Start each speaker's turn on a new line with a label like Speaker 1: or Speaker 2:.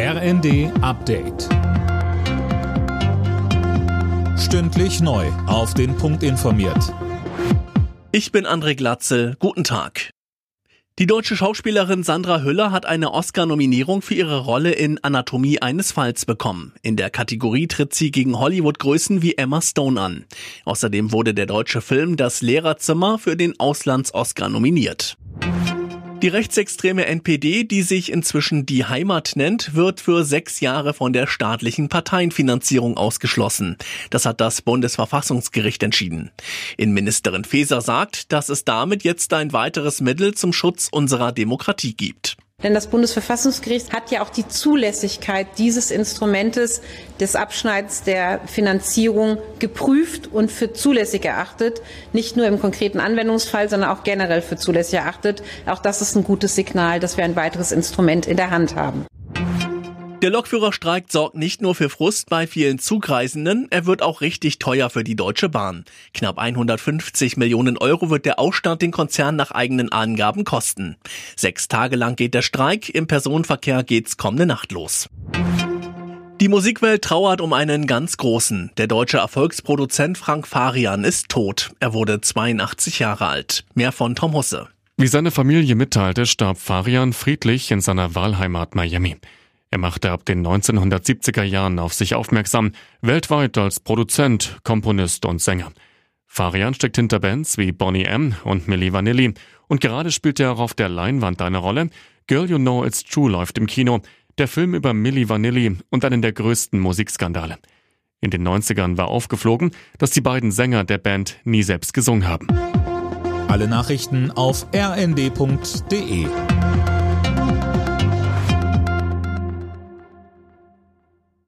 Speaker 1: RND Update. Stündlich neu. Auf den Punkt informiert.
Speaker 2: Ich bin André Glatzel. Guten Tag. Die deutsche Schauspielerin Sandra Hüller hat eine Oscar-Nominierung für ihre Rolle in Anatomie eines Falls bekommen. In der Kategorie tritt sie gegen Hollywood-Größen wie Emma Stone an. Außerdem wurde der deutsche Film Das Lehrerzimmer für den Auslands-Oscar nominiert. Die rechtsextreme NPD, die sich inzwischen die Heimat nennt, wird für sechs Jahre von der staatlichen Parteienfinanzierung ausgeschlossen. Das hat das Bundesverfassungsgericht entschieden. Innenministerin Faeser sagt, dass es damit jetzt ein weiteres Mittel zum Schutz unserer Demokratie gibt.
Speaker 3: Denn das Bundesverfassungsgericht hat ja auch die Zulässigkeit dieses Instrumentes des Abschneidens der Finanzierung geprüft und für zulässig erachtet. Nicht nur im konkreten Anwendungsfall, sondern auch generell für zulässig erachtet. Auch das ist ein gutes Signal, dass wir ein weiteres Instrument in der Hand haben.
Speaker 2: Der Lokführerstreik sorgt nicht nur für Frust bei vielen Zugreisenden, er wird auch richtig teuer für die Deutsche Bahn. Knapp 150 Millionen Euro wird der Aufstand den Konzern nach eigenen Angaben kosten. Sechs Tage lang geht der Streik, im Personenverkehr geht's kommende Nacht los. Die Musikwelt trauert um einen ganz großen. Der deutsche Erfolgsproduzent Frank Farian ist tot. Er wurde 82 Jahre alt. Mehr von Tom Husse.
Speaker 4: Wie seine Familie mitteilte, starb Farian friedlich in seiner Wahlheimat Miami. Er machte ab den 1970er Jahren auf sich aufmerksam, weltweit als Produzent, Komponist und Sänger. Farian steckt hinter Bands wie Bonnie M. und Milli Vanilli und gerade spielt er auch auf der Leinwand eine Rolle. Girl You Know It's True läuft im Kino, der Film über Milli Vanilli und einen der größten Musikskandale. In den 90ern war aufgeflogen, dass die beiden Sänger der Band nie selbst gesungen haben.
Speaker 1: Alle Nachrichten auf rnd.de